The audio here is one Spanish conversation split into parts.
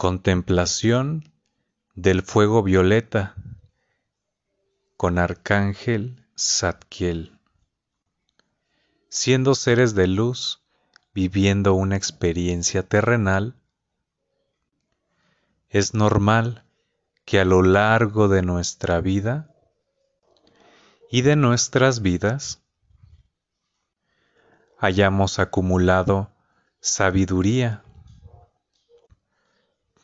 Contemplación del fuego violeta con Arcángel Zadkiel. Siendo seres de luz, viviendo una experiencia terrenal, es normal que a lo largo de nuestra vida y de nuestras vidas hayamos acumulado sabiduría,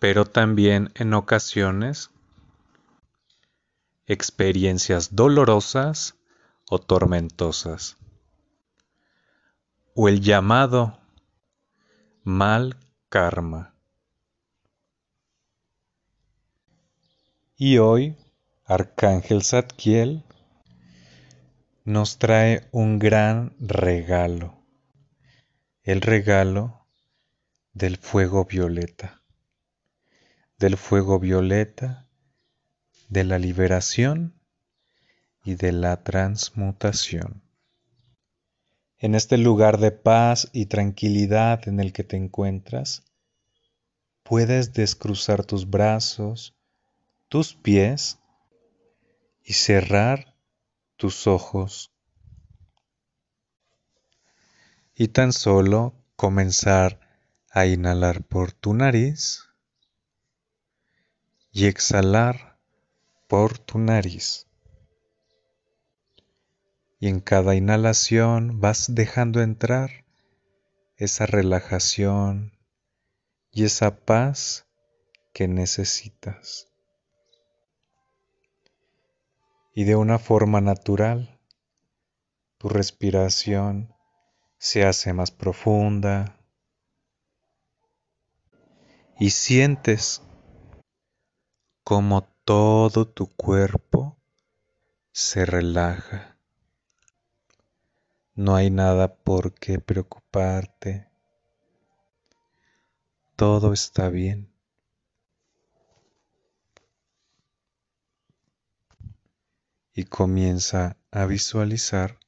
pero también en ocasiones experiencias dolorosas o tormentosas, o el llamado mal karma. Y hoy, Arcángel Zadkiel nos trae un gran regalo, el regalo del fuego violeta, del fuego violeta, de la liberación y de la transmutación. En este lugar de paz y tranquilidad en el que te encuentras, puedes descruzar tus brazos, tus pies y cerrar tus ojos. Y tan solo comenzar a inhalar por tu nariz y exhalar por tu nariz. Y en cada inhalación vas dejando entrar esa relajación y esa paz que necesitas. y de una forma natural tu respiración se hace más profunda y sientes como todo tu cuerpo se relaja. No hay nada por qué preocuparte. Todo está bien. y comienza a visualizar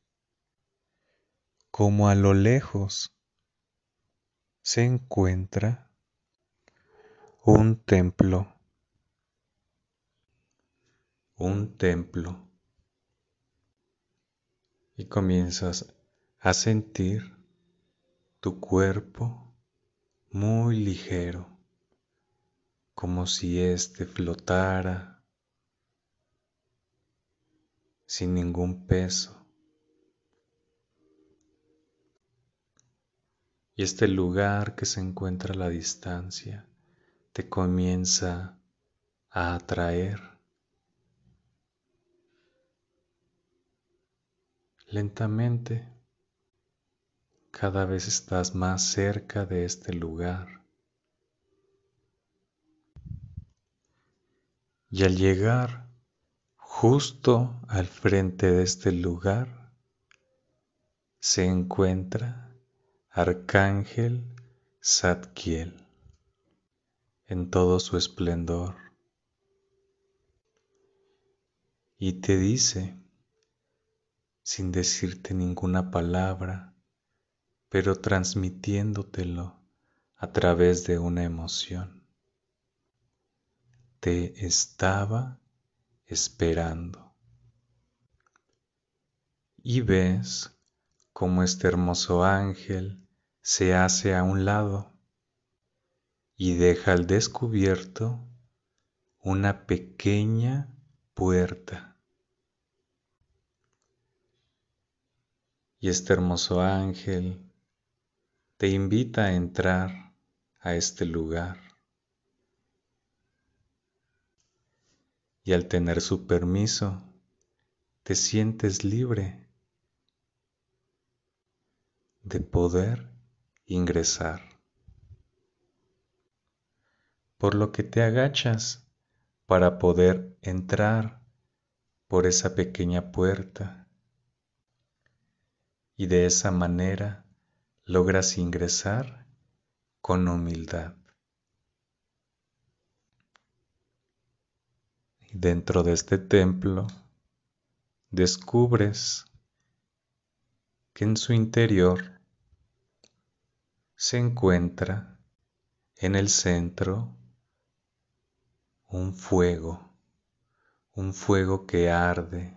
cómo a lo lejos se encuentra un templo, un templo, y comienzas a sentir tu cuerpo muy ligero, como si éste flotara sin ningún peso. Y este lugar que se encuentra a la distancia te comienza a atraer. Lentamente, cada vez estás más cerca de este lugar. Y al llegar Justo al frente de este lugar se encuentra Arcángel Zadkiel en todo su esplendor y te dice, sin decirte ninguna palabra, pero transmitiéndotelo a través de una emoción. Te estaba esperando. Y ves cómo este hermoso ángel se hace a un lado y deja al descubierto una pequeña puerta. Y este hermoso ángel te invita a entrar a este lugar. y al tener su permiso te sientes libre de poder ingresar. Por lo que te agachas para poder entrar por esa pequeña puerta y de esa manera logras ingresar con humildad. Dentro de este templo descubres que en su interior se encuentra en el centro un fuego, un fuego que arde,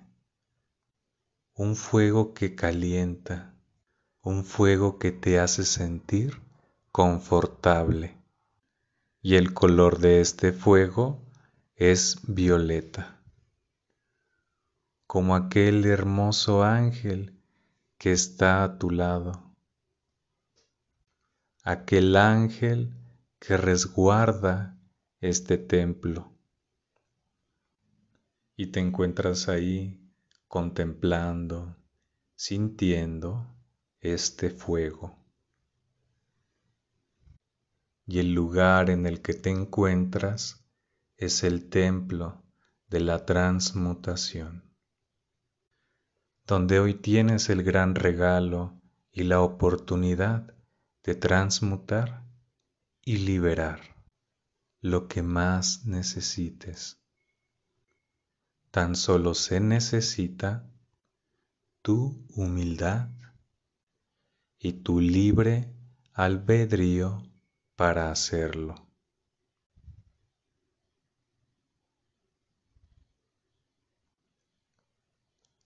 un fuego que calienta, un fuego que te hace sentir confortable. Y el color de este fuego es violeta, como aquel hermoso ángel que está a tu lado, aquel ángel que resguarda este templo. Y te encuentras ahí contemplando, sintiendo este fuego. Y el lugar en el que te encuentras es el templo de la transmutación, donde hoy tienes el gran regalo y la oportunidad de transmutar y liberar lo que más necesites. Tan solo se necesita tu humildad y tu libre albedrío para hacerlo.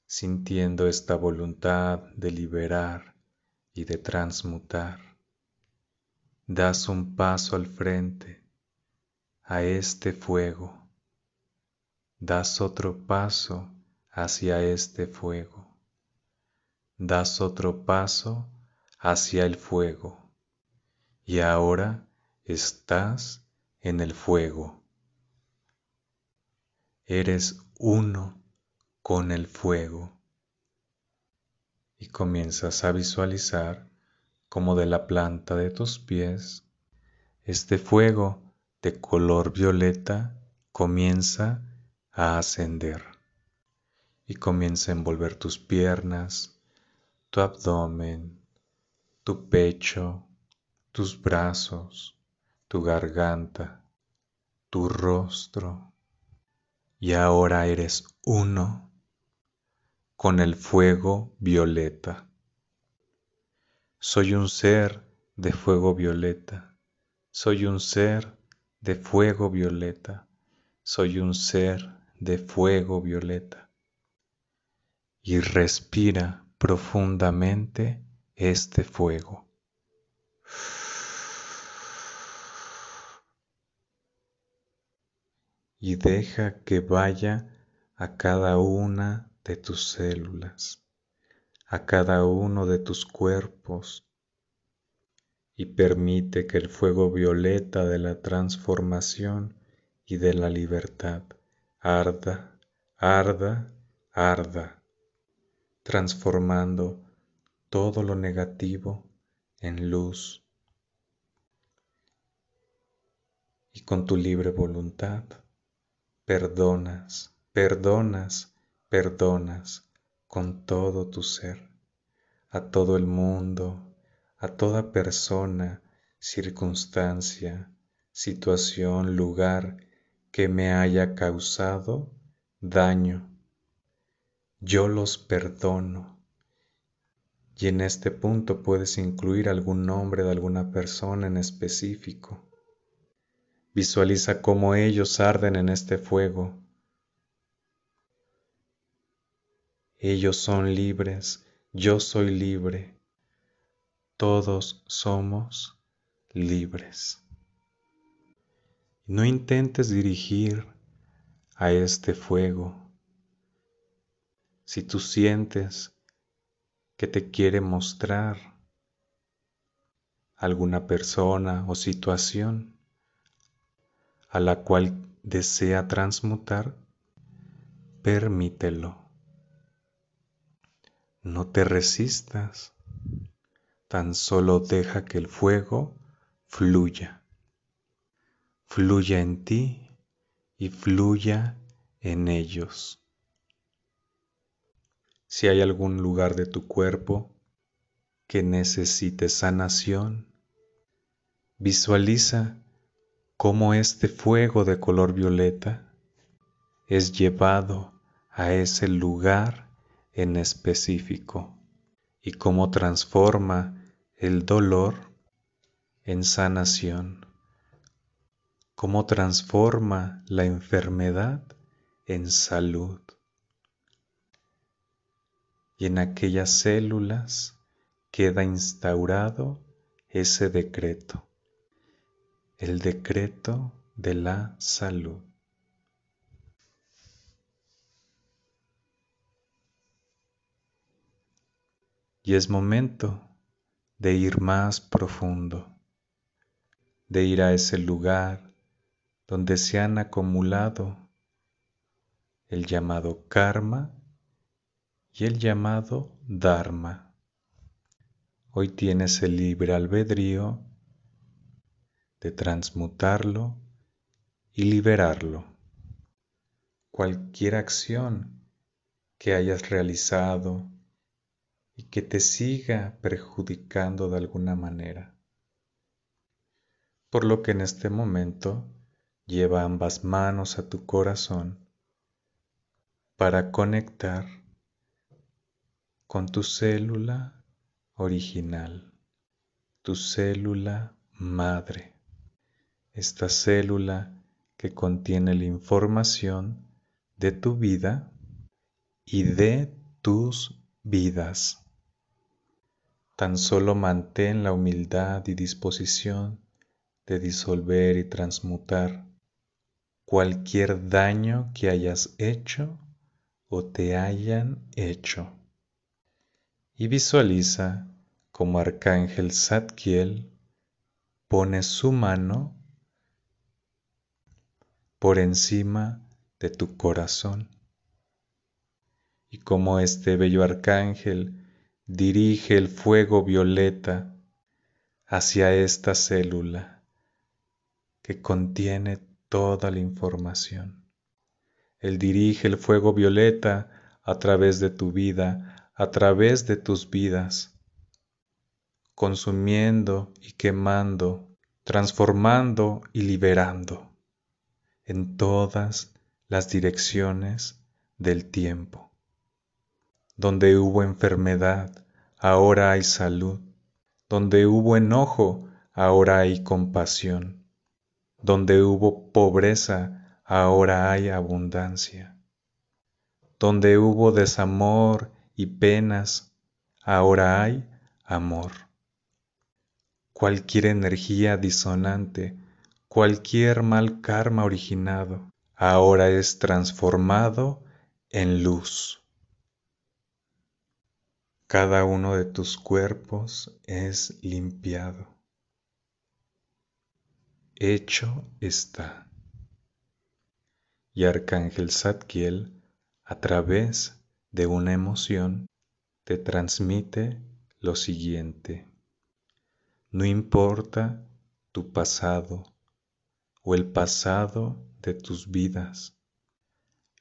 Sintiendo esta voluntad de liberar y de transmutar, das un paso al frente a este fuego, das otro paso hacia este fuego, das otro paso hacia el fuego. Y ahora estás en el fuego. Eres uno con el fuego. Y comienzas a visualizar como de la planta de tus pies este fuego de color violeta comienza a ascender y comienza a envolver tus piernas, tu abdomen, tu pecho, tus brazos, tu garganta, tu rostro. Y ahora eres uno con el fuego violeta. Soy un ser de fuego violeta. Soy un ser de fuego violeta. Soy un ser de fuego violeta. Y respira profundamente este fuego. Y deja que vaya a cada una de tus células, a cada uno de tus cuerpos, y permite que el fuego violeta de la transformación y de la libertad arda, arda, arda, transformando todo lo negativo en luz. Y con tu libre voluntad perdonas, perdonas, perdonas con todo tu ser a todo el mundo, a toda persona, circunstancia, situación, lugar que me haya causado daño. Yo los perdono y en este punto puedes incluir algún nombre de alguna persona en específico. Visualiza cómo ellos arden en este fuego. Ellos son libres, yo soy libre, todos somos libres. No intentes dirigir a este fuego. Si tú sientes que te quiere mostrar alguna persona o situación a la cual desea transmutar, permítelo. No te resistas, tan solo deja que el fuego fluya, fluya en ti y fluya en ellos. Si hay algún lugar de tu cuerpo que necesite sanación, visualiza cómo este fuego de color violeta es llevado a ese lugar en específico y cómo transforma el dolor en sanación, cómo transforma la enfermedad en salud. Y en aquellas células queda instaurado ese decreto, el decreto de la salud. Y es momento de ir más profundo, de ir a ese lugar donde se han acumulado el llamado karma y el llamado dharma. Hoy tienes el libre albedrío de transmutarlo y liberarlo. Cualquier acción que hayas realizado y que te siga perjudicando de alguna manera. Por lo que en este momento lleva ambas manos a tu corazón para conectar con tu célula original, tu célula madre, esta célula que contiene la información de tu vida y de tus vidas. Tan solo mantén la humildad y disposición de disolver y transmutar cualquier daño que hayas hecho o te hayan hecho. Y visualiza como Arcángel Zadkiel pone su mano por encima de tu corazón. Y como este bello arcángel dirige el fuego violeta hacia esta célula que contiene toda la información. Él dirige el fuego violeta a través de tu vida, a través de tus vidas, consumiendo y quemando, transformando y liberando en todas las direcciones del tiempo. Donde hubo enfermedad, ahora hay salud. Donde hubo enojo, ahora hay compasión. Donde hubo pobreza, ahora hay abundancia. Donde hubo desamor y penas, ahora hay amor. Cualquier energía disonante, cualquier mal karma originado, ahora es transformado en luz. Cada uno de tus cuerpos es limpiado. Hecho está. Y Arcángel Zadkiel, a través de una emoción, te transmite lo siguiente. No importa tu pasado o el pasado de tus vidas,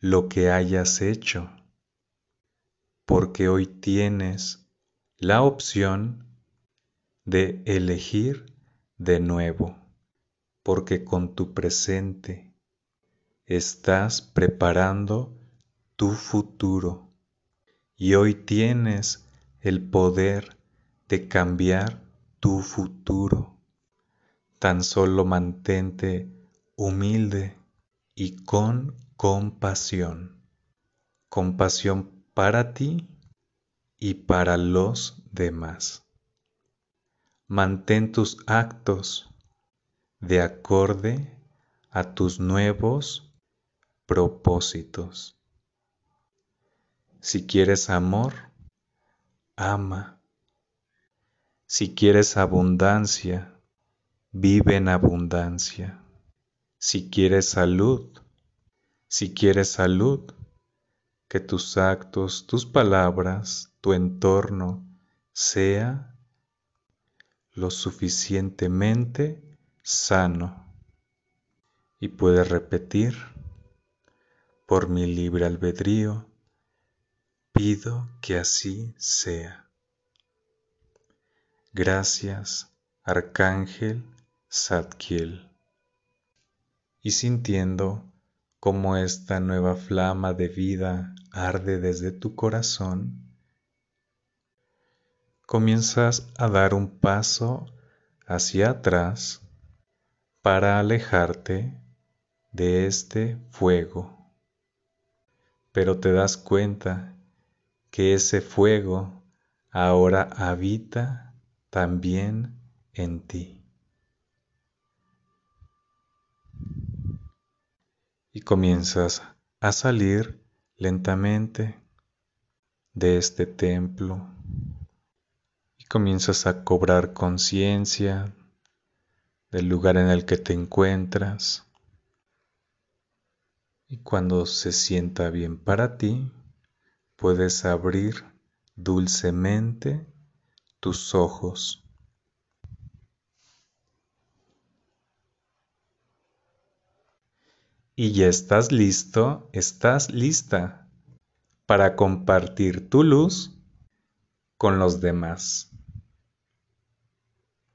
lo que hayas hecho porque hoy tienes la opción de elegir de nuevo, porque con tu presente estás preparando tu futuro y hoy tienes el poder de cambiar tu futuro. Tan solo mantente humilde y con compasión. Compasión para ti y para los demás. Mantén tus actos de acorde a tus nuevos propósitos. Si quieres amor, ama. Si quieres abundancia, vive en abundancia. Si quieres salud, si quieres salud, que tus actos, tus palabras, tu entorno sea lo suficientemente sano. Y puedes repetir, por mi libre albedrío, pido que así sea. Gracias, Arcángel Zadkiel. Y sintiendo como esta nueva flama de vida arde desde tu corazón, comienzas a dar un paso hacia atrás para alejarte de este fuego. Pero te das cuenta que ese fuego ahora habita también en ti. Y comienzas a salir lentamente de este templo y comienzas a cobrar conciencia del lugar en el que te encuentras. Y cuando se sienta bien para ti, puedes abrir dulcemente tus ojos. Y ya estás listo, estás lista para compartir tu luz con los demás.